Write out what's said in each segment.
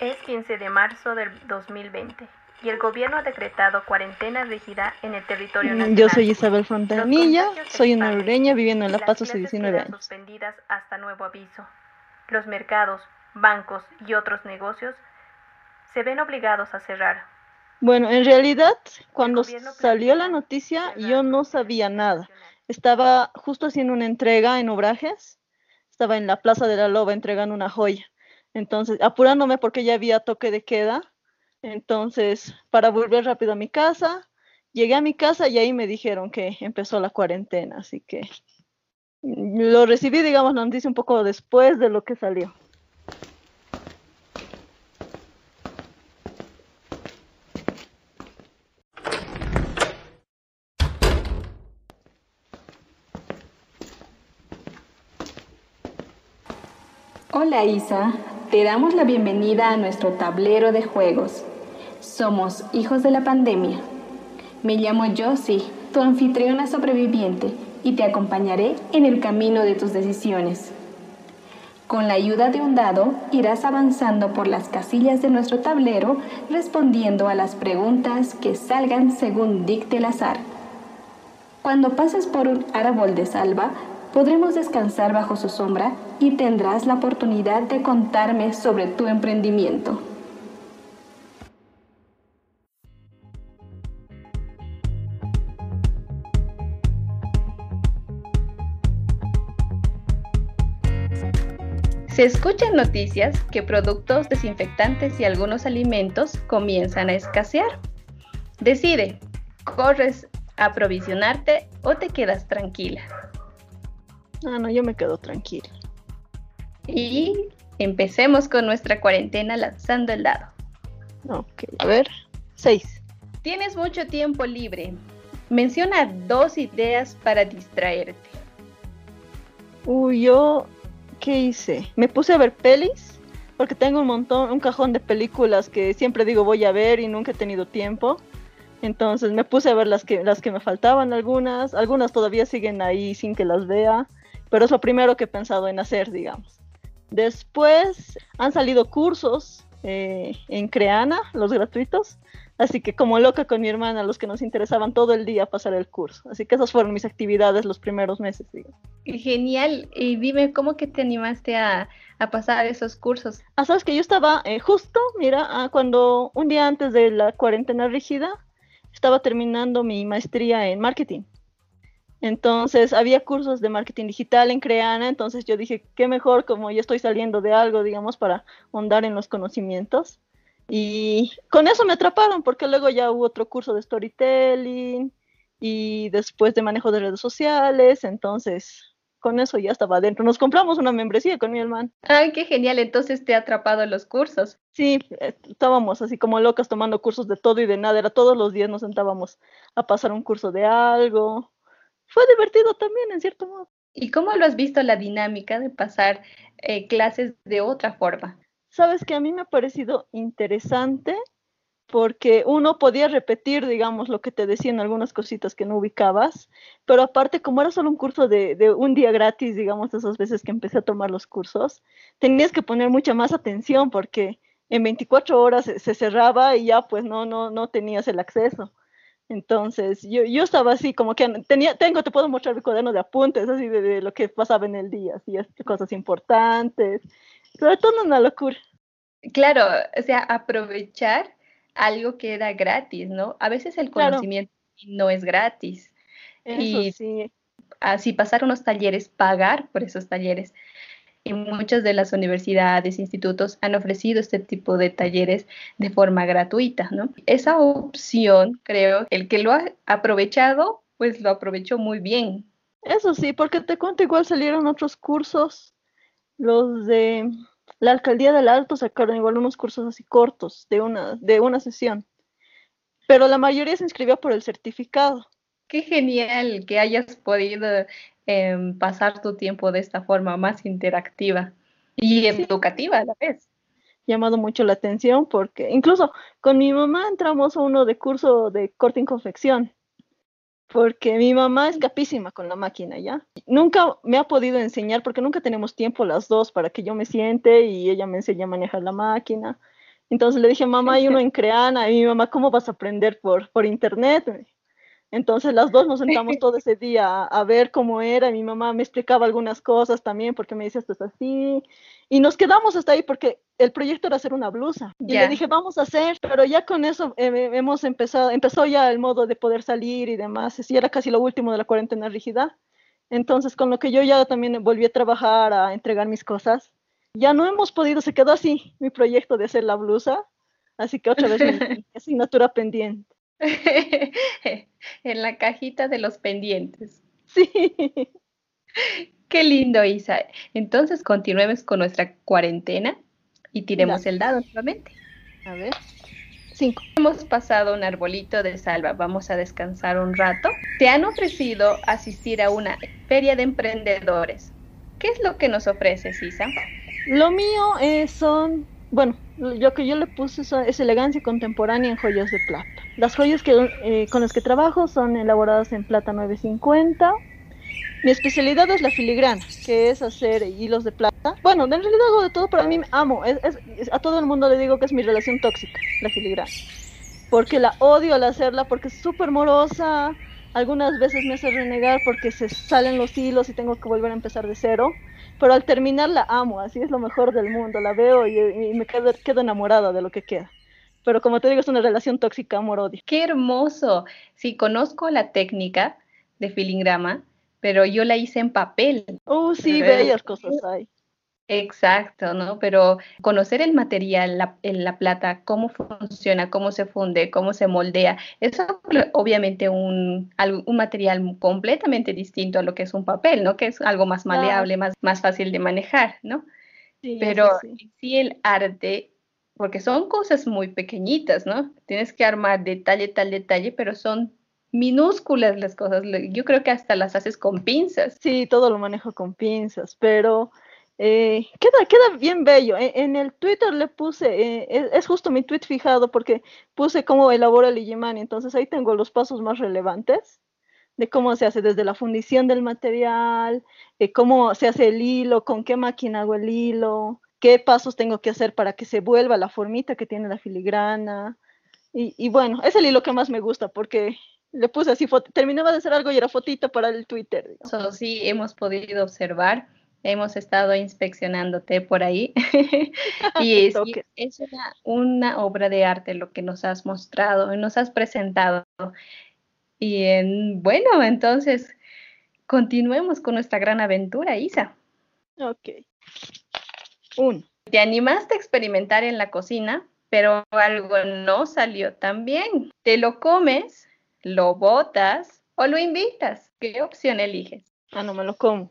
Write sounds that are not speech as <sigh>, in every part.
Es 15 de marzo del 2020 y el gobierno ha decretado cuarentena rígida en el territorio Mm, nacional. Yo soy Isabel se soy una ureña viviendo en La Paz hace clases 19 quedan años. suspendidas hasta nuevo aviso. Los mercados, bancos y otros negocios se ven obligados a cerrar. Bueno, en realidad, cuando salió la noticia, yo no sabía nada. Estaba justo haciendo una entrega en Obrajes, estaba en la Plaza de la Loba entregando una joya. Entonces, apurándome porque ya había toque de queda. Entonces, para volver rápido a mi casa, llegué a mi casa y ahí me dijeron que empezó la cuarentena. Así que lo recibí, digamos, la noticia un poco después de lo que salió. Hola Isa, te damos la bienvenida a nuestro tablero de juegos. Somos hijos de la pandemia. Me llamo Josie, tu anfitriona sobreviviente, y te acompañaré en el camino de tus decisiones. Con la ayuda de un dado, irás avanzando por las casillas de nuestro tablero respondiendo a las preguntas que salgan según dicte el azar. Cuando pases por un árbol de salva, podremos descansar bajo su sombra y tendrás la oportunidad de contarme sobre tu emprendimiento. Se escuchan noticias que productos desinfectantes y algunos alimentos comienzan a escasear. Decide, ¿corres a aprovisionarte o te quedas tranquila? Ah, no, yo me quedo tranquila. Y empecemos con nuestra cuarentena lanzando el dado. Ok, a ver, seis. Tienes mucho tiempo libre. Menciona dos ideas para distraerte. Uy, yo, ¿qué hice? Me puse a ver pelis, porque tengo un montón, un cajón de películas que siempre digo voy a ver y nunca he tenido tiempo. Entonces me puse a ver las que, las que me faltaban algunas, algunas todavía siguen ahí sin que las vea, pero es lo primero que he pensado en hacer, digamos. Después han salido cursos eh, en Creana, los gratuitos, así que como loca con mi hermana, los que nos interesaban todo el día pasar el curso. Así que esas fueron mis actividades los primeros meses, digamos. Genial. Y dime, ¿cómo que te animaste a, a pasar esos cursos? Ah, sabes que yo estaba eh, justo, mira, ah, cuando un día antes de la cuarentena rígida, estaba terminando mi maestría en marketing. Entonces había cursos de marketing digital en Creana, entonces yo dije, qué mejor como yo estoy saliendo de algo, digamos, para ahondar en los conocimientos. Y con eso me atraparon, porque luego ya hubo otro curso de storytelling y después de manejo de redes sociales, entonces con eso ya estaba adentro. Nos compramos una membresía con mi hermano. Ay, qué genial. Entonces te ha atrapado los cursos. Sí, eh, estábamos así como locas tomando cursos de todo y de nada. Era todos los días nos sentábamos a pasar un curso de algo. Fue divertido también, en cierto modo. ¿Y cómo lo has visto la dinámica de pasar eh, clases de otra forma? Sabes que a mí me ha parecido interesante porque uno podía repetir, digamos, lo que te decían algunas cositas que no ubicabas, pero aparte, como era solo un curso de, de, un día gratis, digamos, esas veces que empecé a tomar los cursos, tenías que poner mucha más atención porque en 24 horas se, se cerraba y ya pues no, no, no tenías el acceso. Entonces, yo, yo estaba así, como que tenía, tengo, te puedo mostrar el cuaderno de apuntes, así de, de lo que pasaba en el día, así, cosas importantes, sobre todo una locura. Claro, o sea, aprovechar algo que era gratis, ¿no? A veces el conocimiento claro. no es gratis. Eso y sí. así pasar unos talleres, pagar por esos talleres. Y muchas de las universidades, institutos han ofrecido este tipo de talleres de forma gratuita, ¿no? Esa opción, creo, el que lo ha aprovechado, pues lo aprovechó muy bien. Eso sí, porque te cuento, igual salieron otros cursos, los de la alcaldía del Alto sacaron igual unos cursos así cortos de una, de una sesión, pero la mayoría se inscribió por el certificado. Qué genial que hayas podido eh, pasar tu tiempo de esta forma más interactiva y educativa a la vez. Llamado mucho la atención porque incluso con mi mamá entramos a uno de curso de corte y confección porque mi mamá es capísima con la máquina, ¿ya? Nunca me ha podido enseñar porque nunca tenemos tiempo las dos para que yo me siente y ella me enseñe a manejar la máquina. Entonces le dije, mamá, hay uno en Creana, y mi mamá, ¿cómo vas a aprender por, por internet? Entonces las dos nos sentamos <laughs> todo ese día a, ver cómo era. Mi mamá me explicaba algunas cosas también porque me decía esto es así. Y nos quedamos hasta ahí porque el proyecto era hacer una blusa. Y le dije, vamos a hacer, pero ya con eso eh, hemos empezado, empezó ya el modo de poder salir y demás. Y era casi lo último de la cuarentena rígida. Entonces con lo que yo ya también volví a trabajar, a entregar mis cosas, ya no hemos podido, se quedó así mi proyecto de hacer la blusa. Así que otra vez mi <laughs> asignatura pendiente. <laughs> en la cajita de los pendientes. <laughs> Sí. Qué lindo, Isa. Entonces continuemos con nuestra cuarentena y tiremos el dado nuevamente. A ver. Cinco. Hemos pasado un arbolito de salva. Vamos a descansar un rato. Te han ofrecido asistir a una feria de emprendedores. ¿Qué es lo que nos ofreces, Isa? Lo mío eh, son, bueno, lo que yo le puse es elegancia contemporánea en joyas de plata. Las joyas eh, con las que trabajo son elaboradas en plata 950. Mi especialidad es la filigrana, que es hacer hilos de plata. Bueno, en realidad hago de todo, pero a mí amo. Es, a todo el mundo le digo que es mi relación tóxica, la filigrana. Porque la odio al hacerla, porque es súper morosa. Algunas veces me hace renegar porque se salen los hilos y tengo que volver a empezar de cero pero al terminar la amo, así es lo mejor del mundo, la veo y, me quedo, quedo, enamorada de lo que queda. Pero como te digo, es una relación tóxica, amor-odio. ¡Qué hermoso! Sí, conozco la técnica de filigrama, pero yo la hice en papel. Oh, sí, bellas cosas hay. Exacto, ¿no? Pero conocer el material, la, la, plata, cómo funciona, cómo se funde, cómo se moldea, es obviamente un, un material completamente distinto a lo que es un papel, ¿no? Que es algo más maleable, más, más fácil de manejar, ¿no? Sí, Pero sí. el arte, porque son cosas muy pequeñitas, ¿no? Tienes que armar detalle, tal detalle, pero son minúsculas las cosas. Yo creo que hasta las haces con pinzas. Sí, todo lo manejo con pinzas, pero eh, queda, queda bien bello. E, en, el Twitter le puse, eh, es, justo mi tweet fijado porque puse cómo elabora el Igimani, entonces ahí tengo los pasos más relevantes de cómo se hace desde la fundición del material, eh, cómo se hace el hilo, con qué máquina hago el hilo, qué pasos tengo que hacer para que se vuelva la formita que tiene la filigrana. Y, bueno, es el hilo que más me gusta porque le puse así, terminaba de hacer algo y era fotito para el Twitter. Eso sí, hemos podido observar hemos estado inspeccionándote por ahí. <laughs> y es, es una, obra de arte lo que nos has mostrado, nos has presentado. Y en, bueno, entonces continuemos con nuestra gran aventura, Isa. Ok. Uno. Te animaste a experimentar en la cocina, pero algo no salió tan bien. ¿Te lo comes, lo botas o lo invitas? ¿Qué opción eliges? Ah, no me lo como.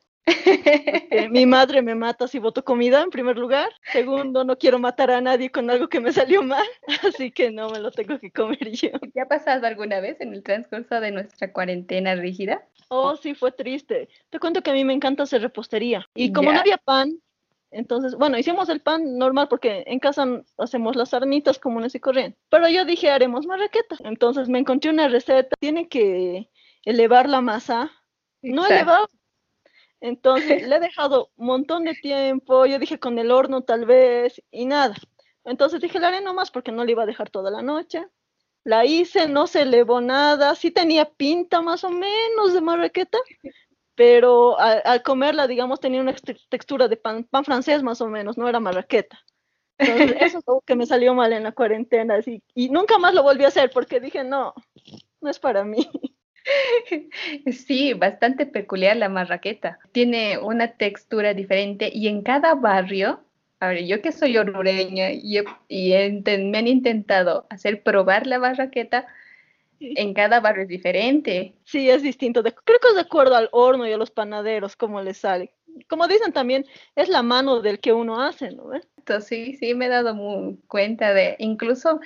Mi madre me mata si voto comida, en primer lugar. Segundo, no quiero matar a nadie con algo que me salió mal, <laughs> así que no me lo tengo que comer yo. ¿Te ha pasado alguna vez en el transcurso de nuestra cuarentena rígida? Oh, sí, fue triste. Te cuento que a mí me encanta hacer repostería. Y como no había pan, entonces, bueno, hicimos el pan normal porque en casa hacemos las arnitas comunes y corrientes. Pero yo dije, haremos marraqueta. Entonces me encontré una receta. Tiene que elevar la masa. No elevar entonces le he dejado un montón de tiempo, yo dije con el horno tal vez y nada. Entonces dije, la haré nomás porque no le iba a dejar toda la noche. La hice, no se elevó nada, sí tenía pinta más o menos de marraqueta, pero al, comerla, digamos, tenía una textura de pan, pan, francés más o menos, no era marraqueta. Entonces <laughs> eso es algo que me salió mal en la cuarentena, así, y nunca más lo volví a hacer porque dije, no, no es para mí. <laughs> Sí, bastante peculiar la marraqueta. Tiene una textura diferente y en cada barrio, a ver, yo que soy orureña y, me han intentado hacer probar la marraqueta, en cada barrio es diferente. Sí, es distinto. creo que es de acuerdo al horno y a los panaderos, cómo les sale. Como dicen también, es la mano del que uno hace, ¿no? Sí, sí, me he dado cuenta de, incluso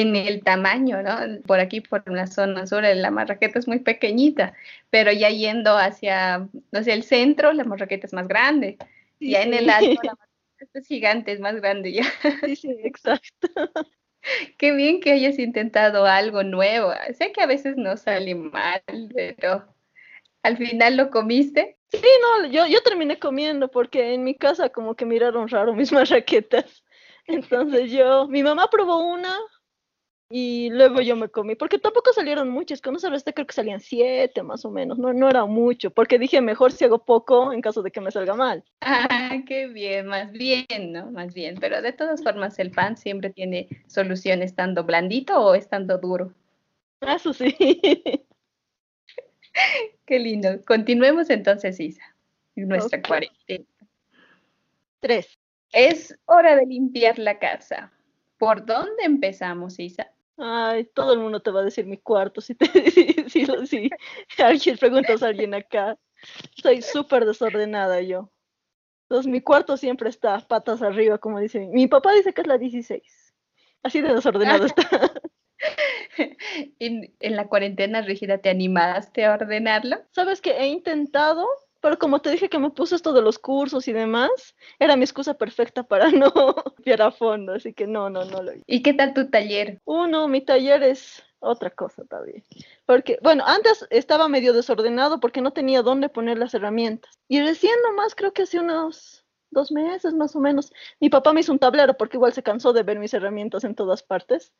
en el tamaño, ¿no? Por aquí, por la zona sur, la marraqueta es muy pequeñita, pero ya yendo hacia, hacia el centro, la marraqueta es más grande. ya en el alto, la <laughs> marraqueta es gigante, es más grande ya. Sí, sí, exacto. <laughs> Qué bien que hayas intentado algo nuevo. Sé que a veces no sale mal, pero al final lo comiste. Sí, no, yo, yo terminé comiendo porque en mi casa como que miraron raro mis <laughs> marraquetas. Entonces yo, mi mamá probó una y luego yo me comí, porque tampoco salieron muchas, con esa receta creo que salían siete más o menos, no, no era mucho, porque dije mejor si hago poco en caso de que me salga mal. Ah, qué bien, más bien, ¿no? Más bien, pero de todas formas el pan siempre tiene solución estando blandito o estando duro. Eso sí. <laughs> qué lindo. Continuemos entonces, Isa, nuestra cuarentena. Tres. Es hora de limpiar la casa. ¿Por dónde empezamos, Isa? Ay, todo el mundo te va a decir mi cuarto si te <laughs> si, si, alguien preguntas a alguien acá. Soy súper desordenada yo. Entonces mi cuarto siempre está patas arriba, como dice. Mi papá dice que es la 16. Así de desordenado está. <laughs> <laughs> en, en la cuarentena rígida, ¿te animaste a ordenarlo? Sabes que he intentado, pero como te dije que me puse esto de los cursos y demás, era mi excusa perfecta para <laughs> no limpiar a fondo, así que no, no, no lo hice. ¿Y qué tal tu taller? Uno, mi taller es otra cosa también. Porque, bueno, antes estaba medio desordenado porque no tenía dónde poner las herramientas. Y recién nomás, creo que hace unos dos meses más o menos, mi papá me hizo un tablero porque igual se cansó de ver mis herramientas en todas partes.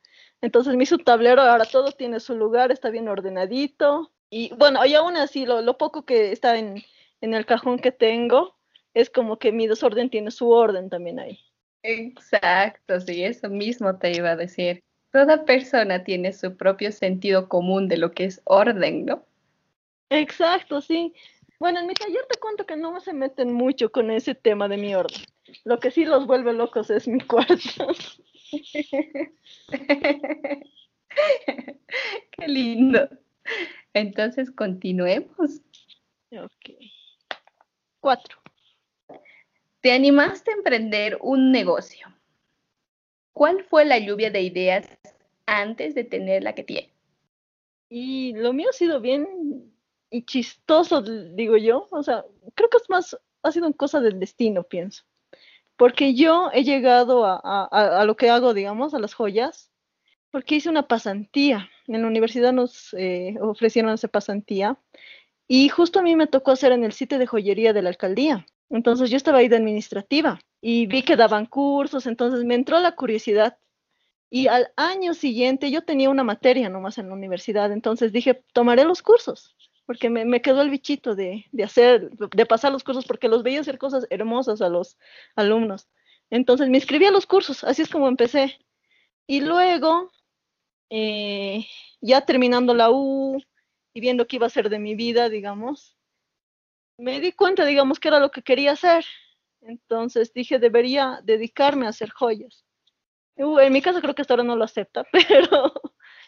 Entonces me hizo un tablero, ahora todo tiene su lugar, está bien ordenadito. Y bueno, y aún así, lo, lo poco que está en, en el cajón que tengo, es como que mi desorden tiene su orden también ahí. Exacto, sí, eso mismo te iba a decir. Toda persona tiene su propio sentido común de lo que es orden, ¿no? Exacto, sí. Bueno, en mi taller te cuento que no se meten mucho con ese tema de mi orden. Lo que sí los vuelve locos es mi <laughs> cuarto. <laughs> Qué lindo. Entonces, continuemos. Ok. Te animaste a emprender un negocio. ¿Cuál fue la lluvia de ideas antes de tener la que tiene? Y lo mío ha sido bien y chistoso, digo yo. O sea, creo que es más, ha sido una cosa del destino, pienso. Porque yo he llegado a lo que hago, digamos, a las joyas, porque hice una pasantía. En la universidad nos eh, ofrecieron esa pasantía y justo a mí me tocó hacer en el sitio de joyería de la alcaldía. Entonces yo estaba ahí de administrativa y vi que daban cursos, entonces me entró la curiosidad. Y al año siguiente yo tenía una materia nomás en la universidad, entonces dije, tomaré los cursos, porque me, me quedó el bichito de, de hacer, de pasar los cursos, porque los veía hacer cosas hermosas a los alumnos. Entonces me inscribí a los cursos, así es como empecé. Y luego, eh, ya terminando la U y viendo qué iba a ser de mi vida, digamos, me di cuenta, digamos, que era lo que quería hacer. Entonces dije, debería dedicarme a hacer joyas. Uh, en mi casa creo que hasta ahora no lo acepta, <laughs> pero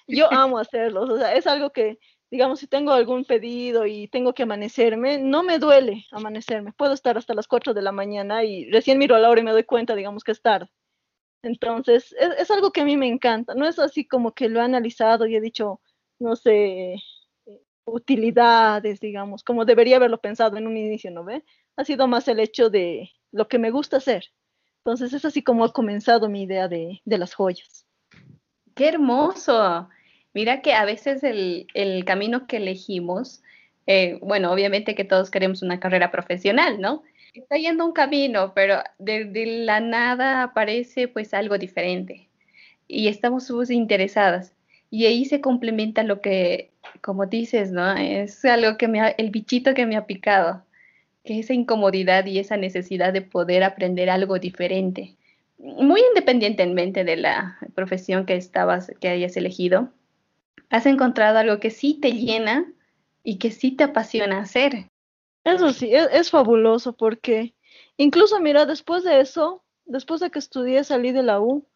yo amo hacerlos. O sea, es algo que, digamos, si tengo algún pedido y tengo que amanecerme, no me duele amanecerme. Puedo estar hasta las 4 de la mañana y recién miro a la hora y me doy cuenta, digamos, que es tarde. Entonces, es, es algo que a mí me encanta. No es así como que lo he analizado y he dicho, no sé, utilidades, digamos, como debería haberlo pensado en un inicio, ¿no ve? Ha sido más el hecho de lo que me gusta hacer. Entonces es así como ha comenzado mi idea de, las joyas. ¡Qué hermoso! Mira que a veces el, camino que elegimos, eh, bueno, obviamente que todos queremos una carrera profesional, ¿no? Está yendo un camino, pero de, la nada aparece pues algo diferente y estamos interesadas. Y ahí se complementa lo que, como dices, ¿no? Es algo que me ha, el bichito que me ha picado, que esa incomodidad y esa necesidad de poder aprender algo diferente, muy independientemente de la profesión que estabas, que hayas elegido, has encontrado algo que sí te llena y que sí te apasiona hacer. Eso sí, es, es fabuloso porque incluso, mira, después de eso, después de que estudié, salí de la U,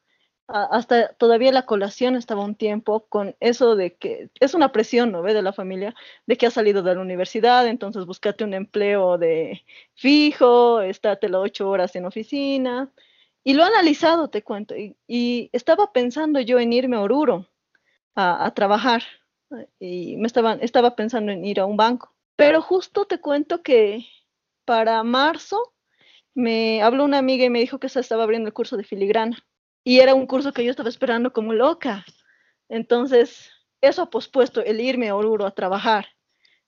hasta todavía la colación estaba un tiempo con eso de que es una presión, ¿no ve? De la familia, de que has salido de la universidad, entonces búscate un empleo de fijo, estate las ocho horas en oficina. Y lo he analizado, te cuento, y, estaba pensando yo en irme a Oruro a, trabajar, y me estaba, estaba pensando en ir a un banco. Pero justo te cuento que para marzo me habló una amiga y me dijo que se estaba abriendo el curso de filigrana. Y era un curso que yo estaba esperando como loca. Entonces, eso ha pospuesto el irme a Oruro a trabajar.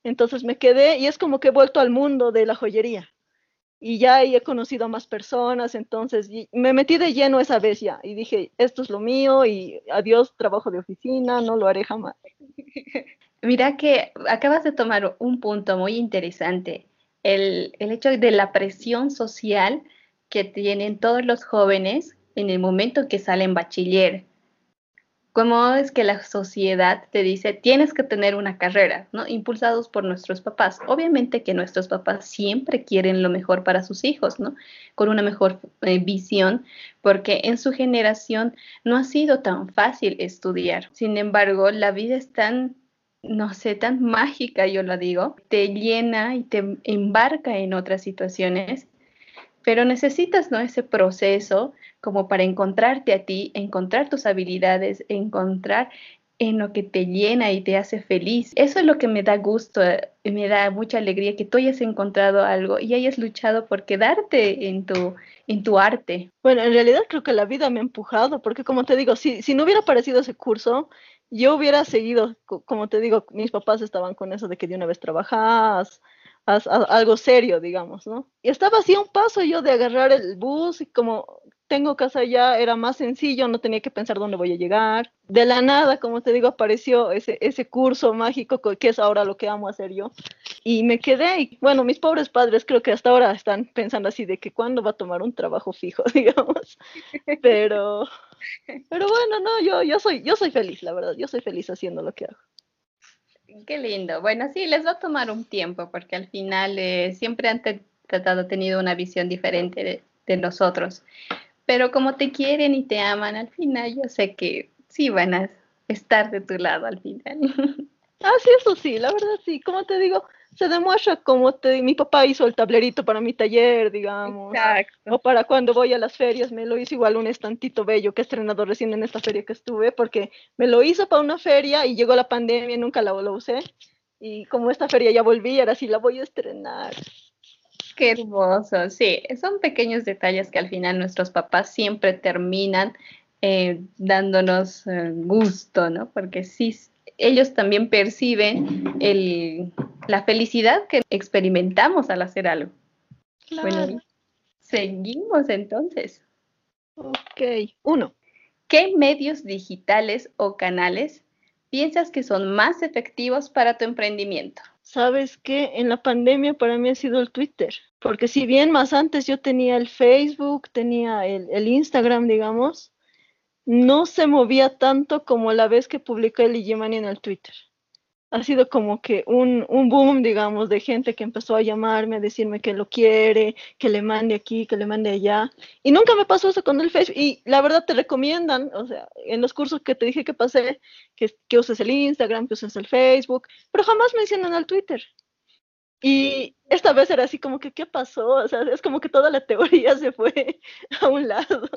Entonces me quedé y es como que he vuelto al mundo de la joyería. y ya ahí he conocido a más personas, entonces me metí de lleno esa vez ya y dije, esto es lo mío y adiós trabajo de oficina, no lo haré jamás. <laughs> Mira que acabas de tomar un punto muy interesante, el, el hecho de la presión social que tienen todos los jóvenes en el momento que salen bachiller cómo es que la sociedad te dice tienes que tener una carrera, ¿no? Impulsados por nuestros papás. Obviamente que nuestros papás siempre quieren lo mejor para sus hijos, ¿no? Con una mejor eh, visión, porque en su generación no ha sido tan fácil estudiar. Sin embargo, la vida es tan no sé, tan mágica, yo lo digo, te llena y te embarca en otras situaciones pero necesitas ¿no? ese proceso como para encontrarte a ti, encontrar tus habilidades, encontrar en lo que te llena y te hace feliz. Eso es lo que me da gusto, eh, me da mucha alegría que tú hayas encontrado algo y hayas luchado por quedarte en tu, en tu arte. Bueno, en realidad creo que la vida me ha empujado, porque como te digo, si, si no hubiera aparecido ese curso, yo hubiera seguido, como te digo, mis papás estaban con eso de que de una vez trabajas, algo serio, digamos, ¿no? Y estaba así un paso yo de agarrar el bus y como tengo casa ya era más sencillo, no tenía que pensar dónde voy a llegar. De la nada, como te digo, apareció ese, ese curso mágico que es ahora lo que amo hacer yo. Y me quedé, y bueno, mis pobres padres creo que hasta ahora están pensando así de que cuándo va a tomar un trabajo fijo, <laughs> digamos. Pero, pero bueno, no, yo, yo, soy, yo soy feliz, la verdad, yo soy feliz haciendo lo que hago. Qué lindo. Bueno, sí, les va a tomar un tiempo porque al final eh, siempre han tratado, tenido una visión diferente de, de, nosotros. Pero como te quieren y te aman, al final yo sé que sí van a estar de tu lado al final. <laughs> Ah, sí, eso sí, la verdad sí. Como te digo, se demuestra como te, mi papá hizo el tablerito para mi taller, digamos. Exacto. O para cuando voy a las ferias, me lo hizo igual un estantito bello que he estrenado recién en esta feria que estuve, porque me lo hizo para una feria y llegó la pandemia y nunca la, lo usé. Y como esta feria ya volví, ahora sí la voy a estrenar. Qué hermoso, sí, son pequeños detalles que al final nuestros papás siempre terminan eh, dándonos eh, gusto, ¿no? Porque sí, ellos también perciben el, la felicidad que experimentamos al hacer algo. Bueno, seguimos entonces. Ok, uno. ¿Qué medios digitales o canales piensas que son más efectivos para tu emprendimiento? Sabes que en la pandemia para mí ha sido el Twitter, porque si bien más antes yo tenía el Facebook, tenía el, Instagram, digamos, no se movía tanto como la vez que publicé el Igimani en el Twitter. Ha sido como que un, un, boom, digamos, de gente que empezó a llamarme, a decirme que lo quiere, que le mande aquí, que le mande allá. Y nunca me pasó eso con el Facebook. Y la verdad te recomiendan, o sea, en los cursos que te dije que pasé, que, que uses el Instagram, que uses el Facebook, pero jamás mencionan al Twitter. Y esta vez era así como que, ¿qué pasó? O sea, es como que toda la <laughs> teoría se fue a un lado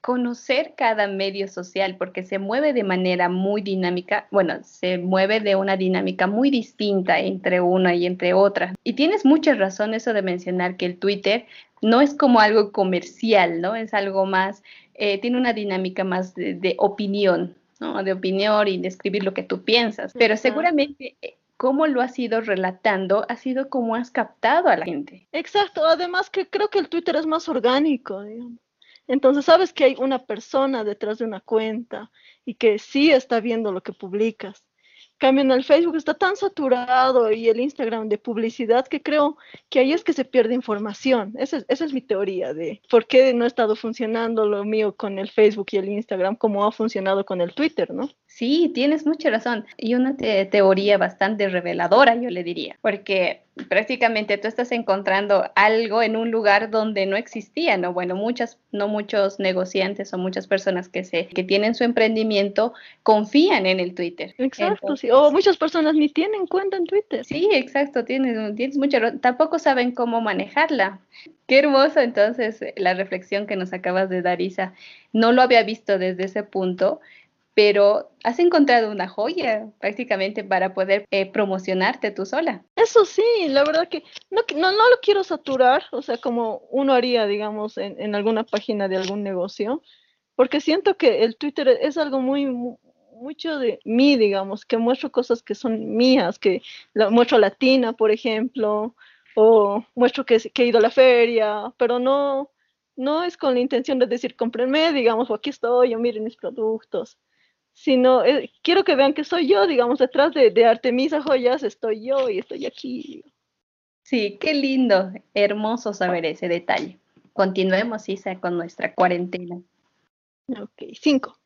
conocer cada medio social porque se mueve de manera muy dinámica, bueno, se mueve de una dinámica muy distinta entre una y entre otra. Y tienes muchas razones eso de mencionar que el Twitter no es como algo comercial, ¿no? Es algo más, eh, tiene una dinámica más de, opinión, ¿no? De opinión y de escribir lo que tú piensas. Pero seguramente eh, cómo lo has ido relatando ha sido como has captado a la gente. Exacto, además que creo que el Twitter es más orgánico, digamos. Entonces sabes que hay una persona detrás de una cuenta y que sí está viendo lo que publicas. Cambio en el Facebook está tan saturado y el Instagram de publicidad que creo que ahí es que se pierde información. Esa es, esa es mi teoría de por qué no ha estado funcionando lo mío con el Facebook y el Instagram como ha funcionado con el Twitter, ¿no? Sí, tienes mucha razón. Y una teoría bastante reveladora, yo le diría, porque prácticamente tú estás encontrando algo en un lugar donde no existía, ¿no? Bueno, muchas, no muchos negociantes o muchas personas que se, que tienen su emprendimiento confían en el Twitter. Exacto, sí. O muchas personas ni tienen cuenta en Twitter. Sí, exacto, tienes, tienes mucha, tampoco saben cómo manejarla. Qué hermoso entonces la reflexión que nos acabas de dar, Isa. No lo había visto desde ese punto pero has encontrado una joya prácticamente para poder eh, promocionarte tú sola. Eso sí, la verdad que no, no, no, lo quiero saturar, o sea, como uno haría, digamos, en, en, alguna página de algún negocio, porque siento que el Twitter es algo muy, mucho de mí, digamos, que muestro cosas que son mías, que la, muestro latina, por ejemplo, o muestro que, he ido a la feria, pero no, no es con la intención de decir, cómprenme, digamos, o aquí estoy, o miren mis productos, sino eh, quiero que vean que soy yo, digamos, detrás de, de, Artemisa Joyas estoy yo y estoy aquí. Sí, qué lindo, hermoso saber ese detalle. Continuemos, Isa, con nuestra cuarentena. Ok, cinco.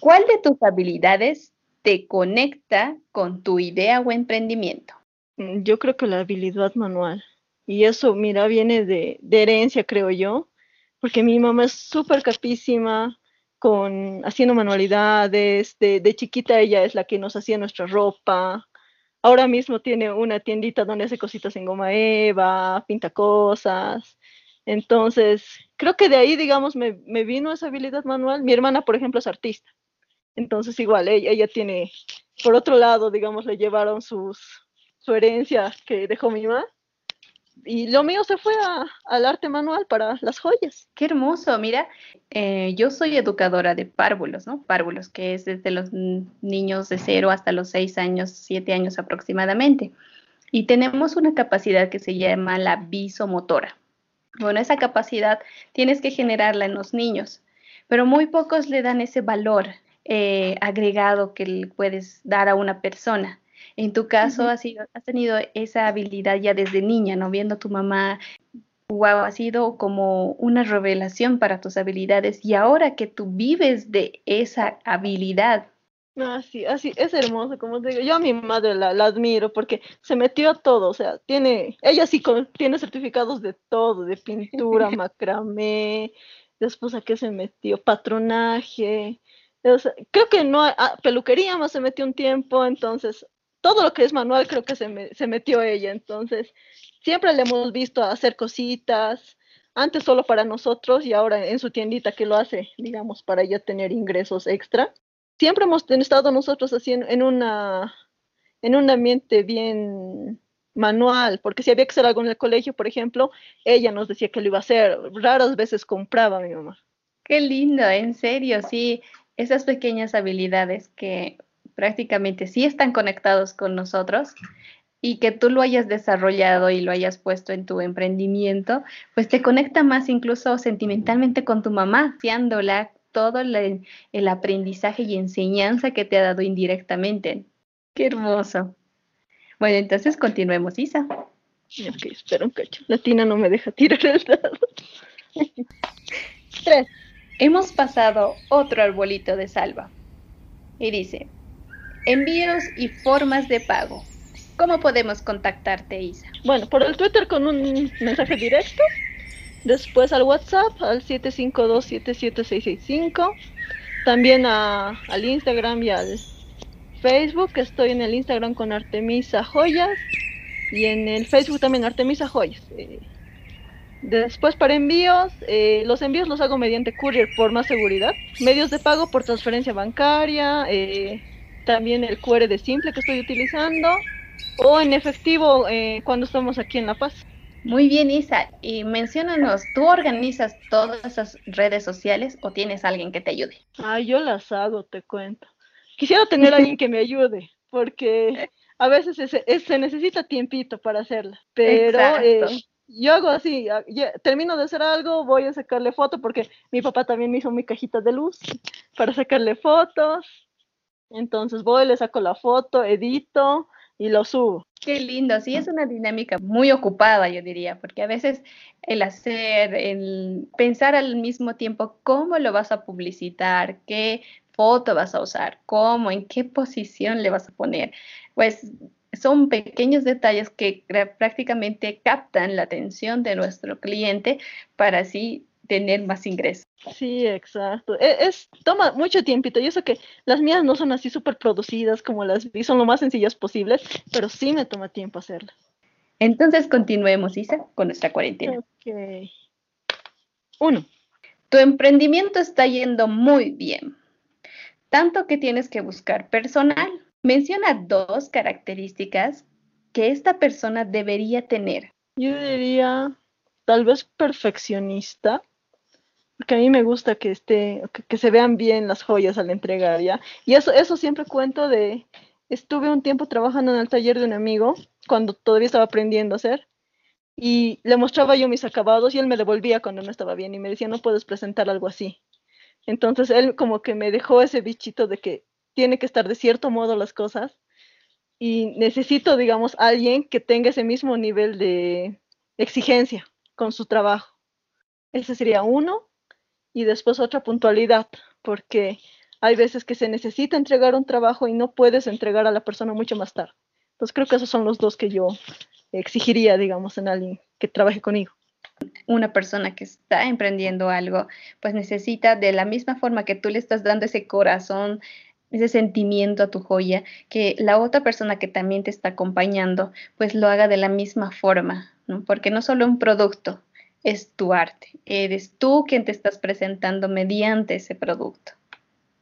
¿Cuál de tus habilidades te conecta con tu idea o emprendimiento? Mm, yo creo que la habilidad manual. Y eso, mira, viene de, de herencia, creo yo, porque mi mamá es súper capísima con haciendo manualidades. De, de, chiquita ella es la que nos hacía nuestra ropa. Ahora mismo tiene una tiendita donde hace cositas en goma eva, pinta cosas. Entonces, creo que de ahí, digamos, me, me vino esa habilidad manual. Mi hermana, por ejemplo, es artista. Entonces, igual, ella, ella tiene, por otro lado, digamos, le llevaron sus, su herencia que dejó mi mamá y lo mío se fue al arte manual para las joyas. Qué hermoso, mira, eh, yo soy educadora de párvulos, ¿no? Párvulos, que es desde los niños de 0 hasta los 6 años, 7 años aproximadamente. Y tenemos una capacidad que se llama la visomotora. Bueno, esa capacidad tienes que generarla en los niños, pero muy pocos le dan ese valor eh, agregado que le puedes dar a una persona. En tu caso, has, has tenido esa habilidad ya desde niña, ¿no? Viendo a tu mamá, wow, ha sido como una revelación para tus habilidades y ahora que tú vives de esa habilidad. Así, así, es hermoso, como te digo, yo a mi madre la, la, admiro porque se metió a todo, o sea, tiene, ella sí con, tiene certificados de todo, de pintura, <laughs> macramé, después a qué se metió, patronaje, o sea, creo que no, a, peluquería más se metió un tiempo, entonces todo lo que es manual creo que se, se metió ella, entonces siempre le hemos visto hacer cositas, antes solo para nosotros y ahora en su tiendita que lo hace, digamos, para ella tener ingresos extra. Siempre hemos estado nosotros así en, una, en un ambiente bien manual, porque si había que hacer algo en el colegio, por ejemplo, ella nos decía que lo iba a hacer, raras veces compraba mi mamá. Qué lindo, en serio, sí, esas pequeñas habilidades que prácticamente sí están conectados con nosotros y que tú lo hayas desarrollado y lo hayas puesto en tu emprendimiento, pues te conecta más incluso sentimentalmente con tu mamá, fiándola todo el, el aprendizaje y enseñanza que te ha dado indirectamente. Qué hermoso. Bueno, entonces continuemos, Isa. Ok, espera un cacho. La tina no me deja tirar el dado. Tres. Hemos pasado otro arbolito de salva. Y dice, Envíos y formas de pago. ¿Cómo podemos contactarte, Isa? Bueno, por el Twitter con un mensaje directo. Después al WhatsApp al 752-77665. También al Instagram y al Facebook. Estoy en el Instagram con Artemisa Joyas. Y en el Facebook también Artemisa Joyas. Eh, después para envíos, eh, los envíos los hago mediante courier por más seguridad. Medios de pago por transferencia bancaria, eh, también el QR de simple que estoy utilizando o en efectivo eh, cuando estamos aquí en La Paz. Muy bien, Isa. Y menciónanos, ¿tú organizas todas esas redes sociales o tienes alguien que te ayude? Ah, yo las hago, te cuento. Quisiera tener alguien que me ayude, porque a veces se, necesita tiempito para hacerla, pero eh, yo hago así, termino de hacer algo, voy a sacarle foto, porque mi papá también me hizo mi cajita de luz para sacarle fotos, entonces voy, le saco la foto, edito y lo subo. Qué lindo, sí, es una dinámica muy ocupada, yo diría, porque a veces el hacer, el pensar al mismo tiempo cómo lo vas a publicitar, qué foto vas a usar, cómo, en qué posición le vas a poner, pues son pequeños detalles que prácticamente captan la atención de nuestro cliente para así tener más ingresos. Sí, exacto. E, es, toma mucho tiempito. Yo sé que las mías no son así súper producidas como las vi, son lo más sencillas posibles, pero sí me toma tiempo hacerlas. Entonces continuemos, Isa, con nuestra cuarentena. Ok. Uno. Tu emprendimiento está yendo muy bien, tanto que tienes que buscar personal. Menciona dos características que esta persona debería tener. Yo diría tal vez perfeccionista, porque a mí me gusta que esté, que, se vean bien las joyas al entregar, ¿ya? Y eso, eso siempre cuento de, estuve un tiempo trabajando en el taller de un amigo, cuando todavía estaba aprendiendo a hacer, y le mostraba yo mis acabados y él me devolvía cuando no estaba bien y me decía, no puedes presentar algo así. Entonces él como que me dejó ese bichito de que tiene que estar de cierto modo las cosas y necesito, digamos, alguien que tenga ese mismo nivel de exigencia con su trabajo. Ese sería uno. Y después otra puntualidad, porque hay veces que se necesita entregar un trabajo y no puedes entregar a la persona mucho más tarde. Entonces creo que esos son los dos que yo exigiría, digamos, en alguien que trabaje conmigo. Una persona que está emprendiendo algo, pues necesita de la misma forma que tú le estás dando ese corazón, ese sentimiento a tu joya, que la otra persona que también te está acompañando, pues lo haga de la misma forma. Porque no solo un producto, es tu arte, eres tú quien te estás presentando mediante ese producto.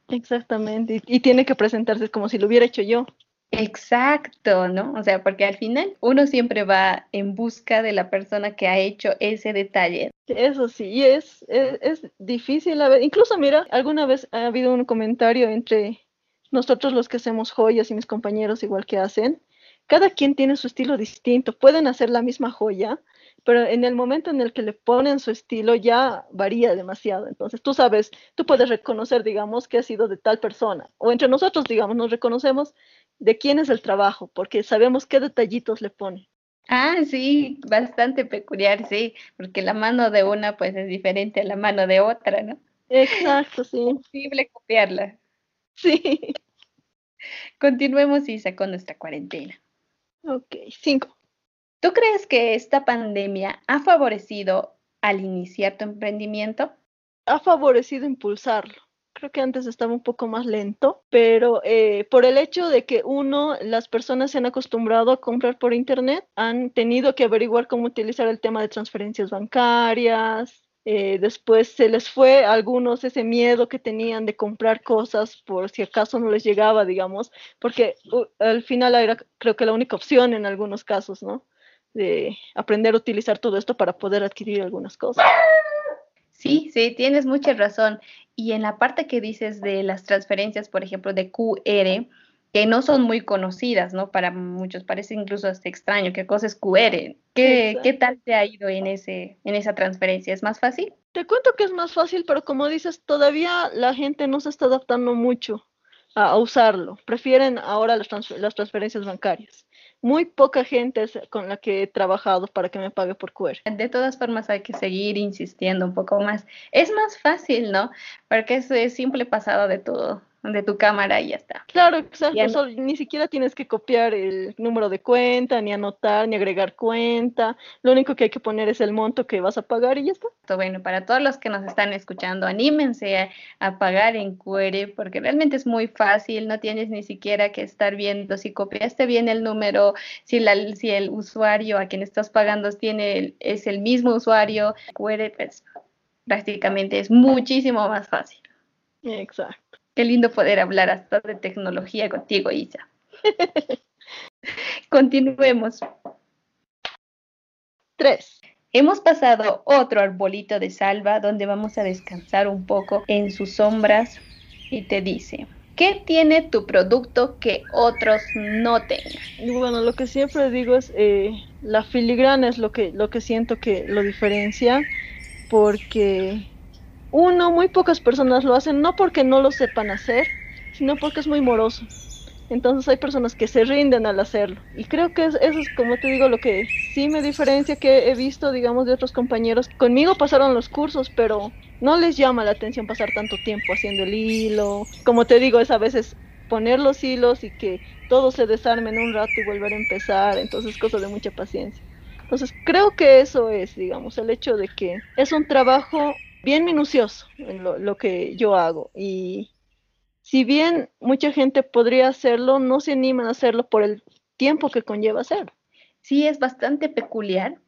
Exactamente, y, y tiene que presentarse como si lo hubiera hecho yo. Exacto, ¿no? O sea, porque al final uno siempre va en busca de la persona que ha hecho ese detalle. Eso sí, y es, es, difícil. A ver, incluso mira, alguna vez ha habido un comentario entre nosotros los que hacemos joyas y mis compañeros igual que hacen. Cada quien tiene su estilo distinto. Pueden hacer la misma joya, pero en el momento en el que le ponen su estilo ya varía demasiado. Entonces tú sabes, tú puedes reconocer, digamos, que ha sido de tal persona. O entre nosotros, digamos, nos reconocemos de quién es el trabajo, porque sabemos qué detallitos le pone. Ah, sí, bastante peculiar, sí, porque la mano de una pues es diferente a la mano de otra, ¿no? Exacto, sí. Es posible copiarla. Sí. Continuemos, Isa, con nuestra cuarentena. Ok, cinco. ¿Tú crees que esta pandemia ha favorecido al iniciar tu emprendimiento? Ha favorecido impulsarlo. Creo que antes estaba un poco más lento, pero eh, por el hecho de que uno, las personas se han acostumbrado a comprar por internet, han tenido que averiguar cómo utilizar el tema de transferencias bancarias, eh, después se les fue a algunos ese miedo que tenían de comprar cosas por si acaso no les llegaba, digamos, porque al final era creo que la única opción en algunos casos, ¿no? De aprender a utilizar todo esto para poder adquirir algunas cosas. Sí, sí, tienes mucha razón. Y en la parte que dices de las transferencias, por ejemplo, de QR, que no son muy conocidas, ¿no? Para muchos parece incluso hasta extraño qué cosa es QR. ¿Qué, ¿Qué, tal te ha ido en, ese, en esa transferencia? ¿Es más fácil? Te cuento que es más fácil, pero como dices, todavía la gente no se está adaptando mucho a, usarlo. Prefieren ahora las, las transferencias bancarias muy poca gente con la que he trabajado para que me pague por QR. De todas formas hay que seguir insistiendo un poco más. Es más fácil, ¿no? Porque es, es simple pasado de todo de tu cámara y ya está. Claro, exacto. ni siquiera tienes que copiar el número de cuenta, ni anotar, ni agregar cuenta. Lo único que hay que poner es el monto que vas a pagar y ya está. Bueno, para todos los que nos están escuchando, anímense a, pagar en QR porque realmente es muy fácil. No tienes ni siquiera que estar viendo si copiaste bien el número, si, la, si el usuario a quien estás pagando tiene es el mismo usuario. QR, pues prácticamente es muchísimo más fácil. Exacto. Qué lindo poder hablar hasta de tecnología contigo, Isa. <laughs> Continuemos. Tres. Hemos pasado otro arbolito de salva donde vamos a descansar un poco en sus sombras y te dice, ¿qué tiene tu producto que otros no tengan? Bueno, lo que siempre digo es, eh, la filigrana es lo que, lo que siento que lo diferencia porque uno, muy pocas personas lo hacen, no porque no lo sepan hacer, sino porque es muy moroso. Entonces hay personas que se rinden al hacerlo. Y creo que eso es, como te digo, lo que sí me diferencia que he visto, digamos, de otros compañeros. Conmigo pasaron los cursos, pero no les llama la atención pasar tanto tiempo haciendo el hilo. Como te digo, es a veces poner los hilos y que todo se desarme en un rato y volver a empezar. Entonces es cosa de mucha paciencia. Entonces creo que eso es, digamos, el hecho de que es un trabajo bien minucioso en lo, que yo hago. Y si bien mucha gente podría hacerlo, no se animan a hacerlo por el tiempo que conlleva hacerlo. Sí, es bastante peculiar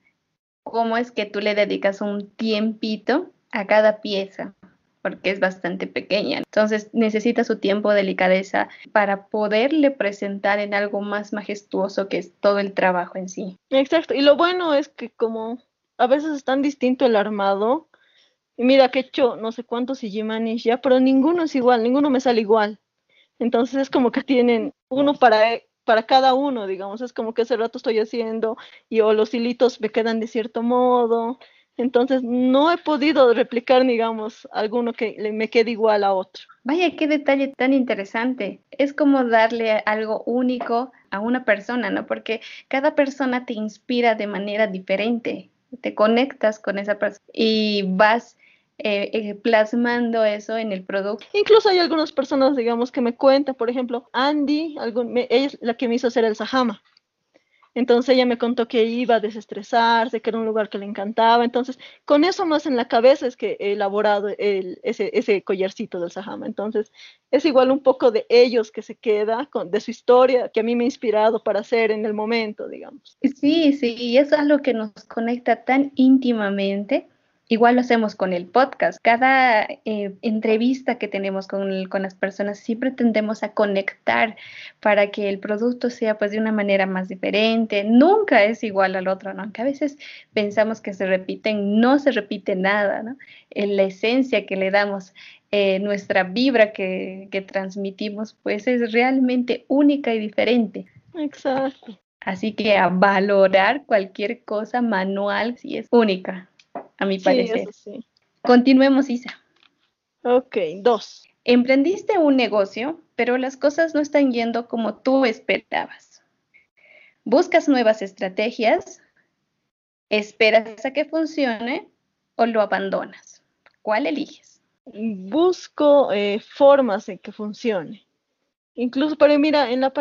cómo es que tú le dedicas un tiempito a cada pieza, porque es bastante pequeña. Entonces necesita su tiempo, delicadeza, para poderle presentar en algo más majestuoso que es todo el trabajo en sí. Exacto, y lo bueno es que como a veces es tan distinto el armado, y mira que he hecho no sé cuántos Ijimanis ya, pero ninguno es igual, ninguno me sale igual. Entonces es como que tienen uno para, para cada uno, digamos, es como que ese rato estoy haciendo y o los hilitos me quedan de cierto modo, entonces no he podido replicar, digamos, alguno que me quede igual a otro. Vaya, qué detalle tan interesante. Es como darle algo único a una persona, ¿no? Porque cada persona te inspira de manera diferente. Te conectas con esa persona y vas eh, eh, plasmando eso en el producto. Incluso hay algunas personas, digamos, que me cuentan, por ejemplo, Andy, algún, ella es la que me hizo hacer el Sahama. Entonces ella me contó que iba a desestresarse, que era un lugar que le encantaba. Entonces, con eso más en la cabeza es que he elaborado el, ese, ese, collarcito del Sahama. Entonces, es igual un poco de ellos que se queda, con, de su historia, que a mí me ha inspirado para hacer en el momento, digamos. Sí, sí, y eso es lo que nos conecta tan íntimamente Igual lo hacemos con el podcast. Cada eh, entrevista que tenemos con, con, las personas siempre tendemos a conectar para que el producto sea pues de una manera más diferente. Nunca es igual al otro, ¿no? Aunque a veces pensamos que se repiten, no se repite nada, ¿no? En la esencia que le damos, eh, nuestra vibra que, que transmitimos, pues es realmente única y diferente. Exacto. Así que a valorar cualquier cosa manual si es única a mi parecer. Continuemos, Isa. Ok, dos. Emprendiste un negocio, pero las cosas no están yendo como tú esperabas. ¿Buscas nuevas estrategias? ¿Esperas a que funcione o lo abandonas? ¿Cuál eliges? Busco eh, formas de que funcione. Incluso, pero mira, en la,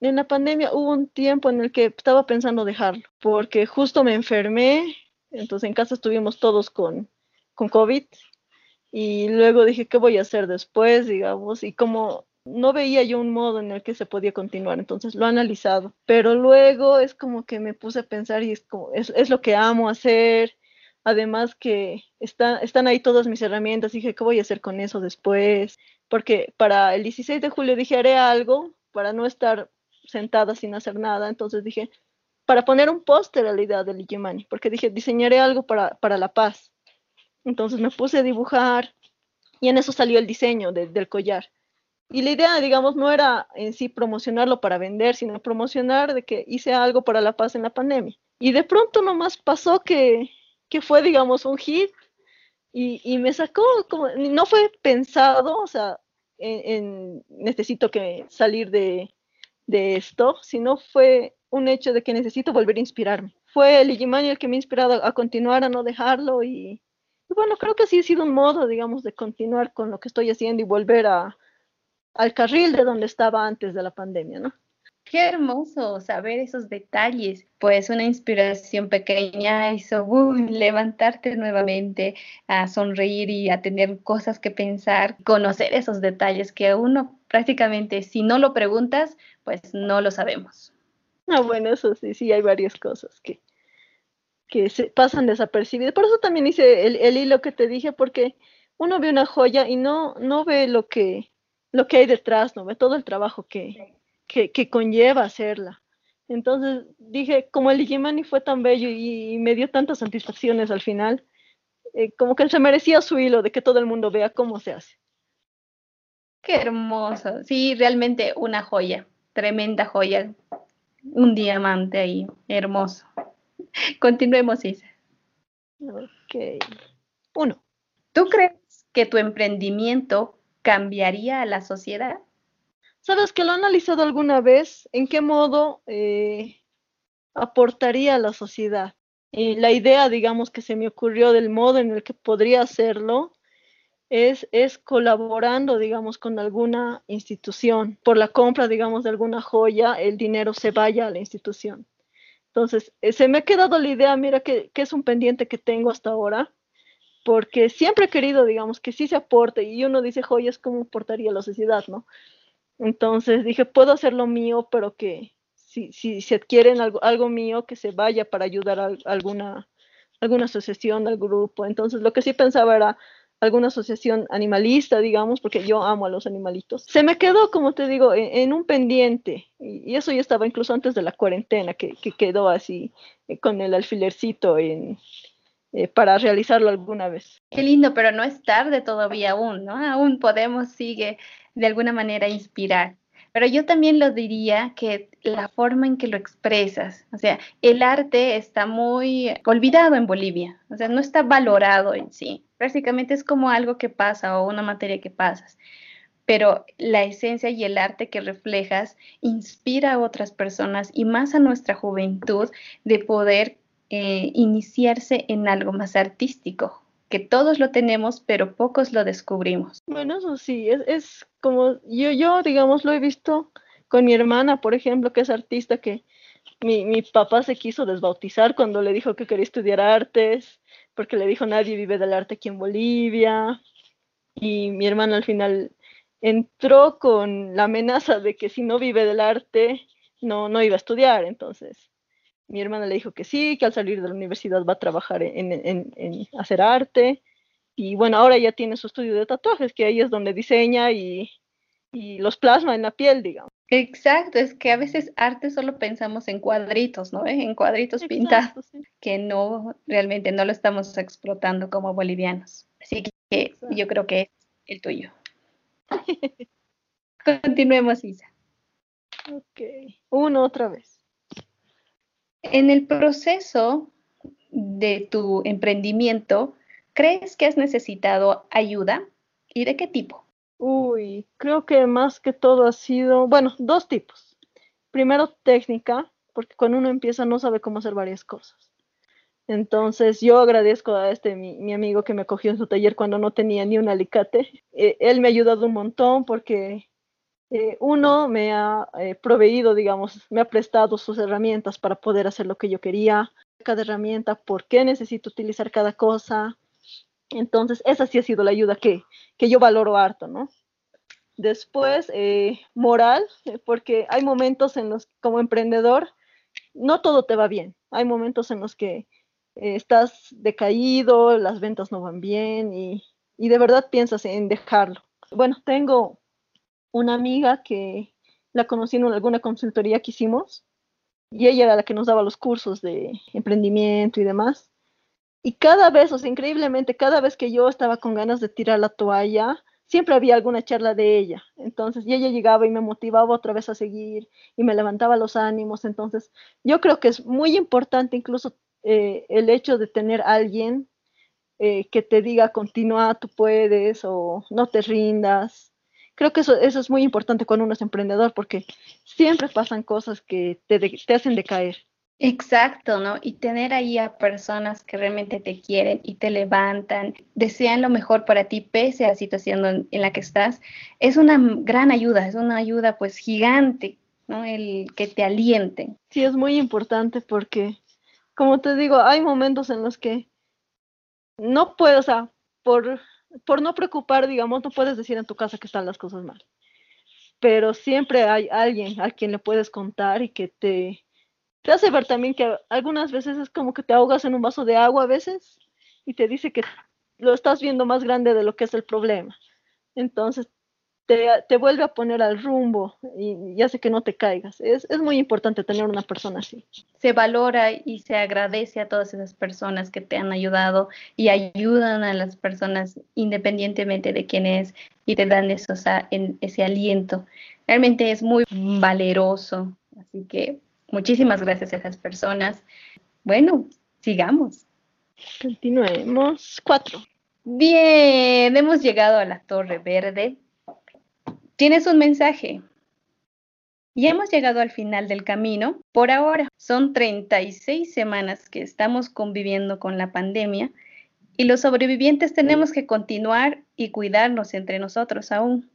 en la pandemia hubo un tiempo en el que estaba pensando dejarlo, porque justo me enfermé, entonces en casa estuvimos todos con, con COVID y luego dije, ¿qué voy a hacer después? Digamos, y como no veía yo un modo en el que se podía continuar, entonces lo he analizado, pero luego es como que me puse a pensar y es es, es lo que amo hacer, además que está, están ahí todas mis herramientas, dije, ¿qué voy a hacer con eso después? Porque para el 16 de julio dije, haré algo para no estar sentada sin hacer nada, entonces dije, para poner un póster a la idea del Ligimani, porque dije, diseñaré algo para, para, la paz. Entonces me puse a dibujar y en eso salió el diseño del collar. Y la idea, digamos, no era en sí promocionarlo para vender, sino promocionar de que hice algo para la paz en la pandemia. Y de pronto nomás pasó que, que fue, digamos, un hit y, y, me sacó, como, no fue pensado, o sea, en, necesito que salir de, de esto, sino fue un hecho de que necesito volver a inspirarme. Fue el Igimani el que me ha inspirado a continuar, a no dejarlo y, bueno, creo que sí ha sido un modo, digamos, de continuar con lo que estoy haciendo y volver a, al carril de donde estaba antes de la pandemia, ¿no? Qué hermoso saber esos detalles, pues una inspiración pequeña hizo uh, levantarte nuevamente, a sonreír y a tener cosas que pensar, conocer esos detalles que uno prácticamente si no lo preguntas, pues no lo sabemos. Ah, bueno, eso sí, sí, hay varias cosas que, que se pasan desapercibidas. Por eso también hice el, el, hilo que te dije, porque uno ve una joya y no, no ve lo que, lo que hay detrás, no ve todo el trabajo que, que, que conlleva hacerla. Entonces dije, como el Igimani fue tan bello y, y, me dio tantas satisfacciones al final, eh, como que se merecía su hilo de que todo el mundo vea cómo se hace. Qué hermoso. Sí, realmente una joya, tremenda joya un diamante ahí, hermoso. Continuemos, Isa. Ok. Uno. ¿Tú crees que tu emprendimiento cambiaría a la sociedad? ¿Sabes que lo he analizado alguna vez? ¿En qué modo eh, aportaría a la sociedad? Y la idea, digamos, que se me ocurrió del modo en el que podría hacerlo es, es colaborando, digamos, con alguna institución. Por la compra, digamos, de alguna joya, el dinero se vaya a la institución. Entonces, eh, se me ha quedado la idea, mira, que, que, es un pendiente que tengo hasta ahora, porque siempre he querido, digamos, que sí se aporte, y uno dice, joyas, ¿cómo aportaría la sociedad, no? Entonces dije, puedo hacer lo mío, pero que si, si se adquieren algo, algo mío, que se vaya para ayudar a alguna, alguna asociación, al grupo. Entonces, lo que sí pensaba era, alguna asociación animalista, digamos, porque yo amo a los animalitos. Se me quedó, como te digo, en, un pendiente, y, eso ya estaba incluso antes de la cuarentena, que, que quedó así eh, con el alfilercito en, eh, para realizarlo alguna vez. Qué lindo, pero no es tarde todavía aún, ¿no? Aún podemos, sigue de alguna manera inspirar. pero yo también lo diría que la forma en que lo expresas, o sea, el arte está muy olvidado en Bolivia, o sea, no está valorado en sí, prácticamente es como algo que pasa o una materia que pasas pero la esencia y el arte que reflejas inspira a otras personas y más a nuestra juventud de poder eh, iniciarse en algo más artístico, que todos lo tenemos, pero pocos lo descubrimos. Bueno, eso sí, es, es como yo, yo, digamos, lo he visto con mi hermana, por ejemplo, que es artista, que mi, mi, papá se quiso desbautizar cuando le dijo que quería estudiar artes, porque le dijo nadie vive del arte aquí en Bolivia. Y mi hermana al final entró con la amenaza de que si no vive del arte, no, no iba a estudiar. Entonces, mi hermana le dijo que sí, que al salir de la universidad va a trabajar en, en, en hacer arte. Y bueno, ahora ya tiene su estudio de tatuajes, que ahí es donde diseña y, y los plasma en la piel, digamos. Exacto, es que a veces arte solo pensamos en cuadritos, ¿no? En cuadritos Exacto, pintados, sí. que no, realmente no lo estamos explotando como bolivianos. Así que Exacto. yo creo que es el tuyo. <laughs> Continuemos, Isa. Ok, uno otra vez. En el proceso de tu emprendimiento, ¿crees que has necesitado ayuda y de qué tipo? Uy, creo que más que todo ha sido, bueno, dos tipos. Primero, técnica, porque cuando uno empieza no sabe cómo hacer varias cosas. Entonces yo agradezco a este mi, mi, amigo que me cogió en su taller cuando no tenía ni un alicate. Eh, él me ha ayudado un montón porque eh, uno me ha eh, proveído, digamos, me ha prestado sus herramientas para poder hacer lo que yo quería. Cada herramienta, por qué necesito utilizar cada cosa. Entonces esa sí ha sido la ayuda que, que yo valoro harto, ¿no? Después, eh, moral, porque hay momentos en los, como emprendedor, no todo te va bien. Hay momentos en los que eh, estás decaído, las ventas no van bien y, y, de verdad piensas en dejarlo. Bueno, tengo una amiga que la conocí en alguna consultoría que hicimos y ella era la que nos daba los cursos de emprendimiento y demás. Y cada vez, o sea, increíblemente, cada vez que yo estaba con ganas de tirar la toalla, siempre había alguna charla de ella. Entonces, y ella llegaba y me motivaba otra vez a seguir y me levantaba los ánimos. Entonces, yo creo que es muy importante incluso eh, el hecho de tener alguien eh, que te diga, continúa, tú puedes o no te rindas. Creo que eso, eso es muy importante cuando uno es emprendedor porque siempre pasan cosas que te, te hacen decaer. Exacto, ¿no? Y tener ahí a personas que realmente te quieren y te levantan, desean lo mejor para ti pese a la situación en, la que estás, es una gran ayuda, es una ayuda pues gigante, ¿no? El que te alienten. Sí, es muy importante porque como te digo, hay momentos en los que no puedes, o sea, por, por no preocupar, digamos, no puedes decir en tu casa que están las cosas mal. Pero siempre hay alguien a quien le puedes contar y que te, te hace ver también que algunas veces es como que te ahogas en un vaso de agua a veces y te dice que lo estás viendo más grande de lo que es el problema. Entonces te, te, vuelve a poner al rumbo y, y hace que no te caigas. Es, es, muy importante tener una persona así. Se valora y se agradece a todas esas personas que te han ayudado y ayudan a las personas independientemente de quién es y te dan eso, o sea, en, ese aliento. Realmente es muy valeroso. Así que muchísimas gracias a esas personas. Bueno, sigamos. Continuemos. Cuatro. Bien, hemos llegado a la Torre Verde Tienes un mensaje. Y hemos llegado al final del camino. Por ahora, son 36 semanas que estamos conviviendo con la pandemia y los sobrevivientes tenemos que continuar y cuidarnos entre nosotros aún.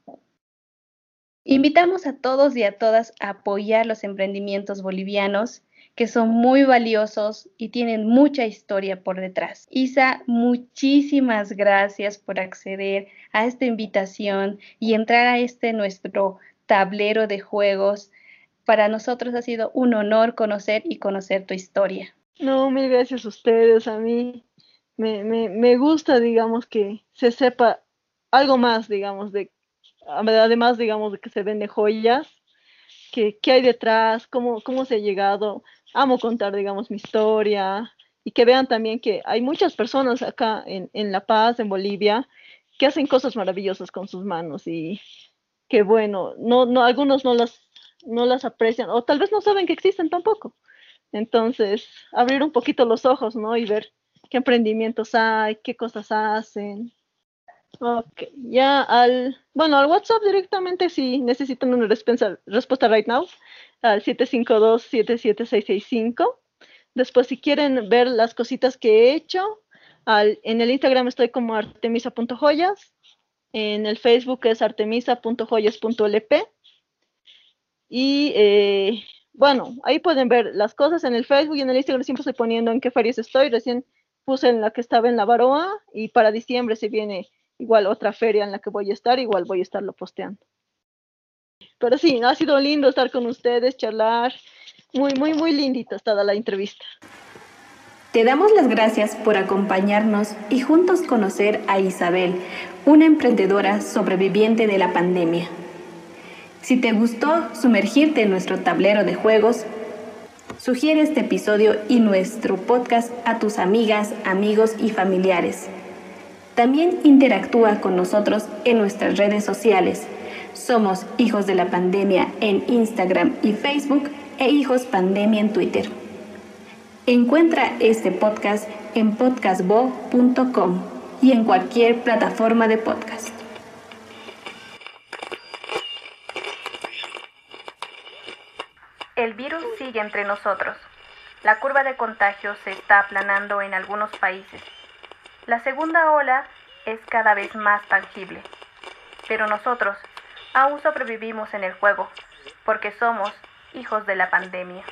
Invitamos a todos y a todas a apoyar los emprendimientos bolivianos que son muy valiosos y tienen mucha historia por detrás. Isa, muchísimas gracias por acceder a esta invitación y entrar a este nuestro tablero de juegos. Para nosotros ha sido un honor conocer y conocer tu historia. No, mil gracias a ustedes. A mí me, me, me gusta, digamos, que se sepa algo más, digamos, de, además, digamos, que se vende joyas, que, qué hay detrás, cómo, cómo se ha llegado amo contar, digamos, mi historia y que vean también que hay muchas personas acá en, en La Paz, en Bolivia, que hacen cosas maravillosas con sus manos y, que bueno, no, no, algunos no las, no las aprecian o tal vez no saben que existen tampoco. Entonces, abrir un poquito los ojos, ¿no? Y ver qué emprendimientos hay, qué cosas hacen. Ok, ya al, bueno, al WhatsApp directamente si necesitan una respuesta, respuesta right now, al 752-77665. Después, si quieren ver las cositas que he hecho, al, en el Instagram estoy como artemisa.joyas, en el Facebook es artemisa.joyas.lp. Y eh, bueno, ahí pueden ver las cosas en el Facebook y en el Instagram siempre estoy poniendo en qué ferias estoy. Recién puse en la que estaba en la Baroa y para diciembre se viene igual otra feria en la que voy a estar, igual voy a estarlo posteando. Pero sí, ha sido lindo estar con ustedes, charlar. Muy, muy, muy lindita toda la entrevista. Te damos las gracias por acompañarnos y juntos conocer a Isabel, una emprendedora sobreviviente de la pandemia. Si te gustó sumergirte en nuestro tablero de juegos, sugiere este episodio y nuestro podcast a tus amigas, amigos y familiares. También interactúa con nosotros en nuestras redes sociales. Somos Hijos de la Pandemia en Instagram y Facebook e Hijos Pandemia en Twitter. Encuentra este podcast en podcastbo.com y en cualquier plataforma de podcast. El virus sigue entre nosotros. La curva de contagios se está aplanando en algunos países. La segunda ola es cada vez más tangible. Pero nosotros aún sobrevivimos en el juego, porque somos hijos de la pandemia.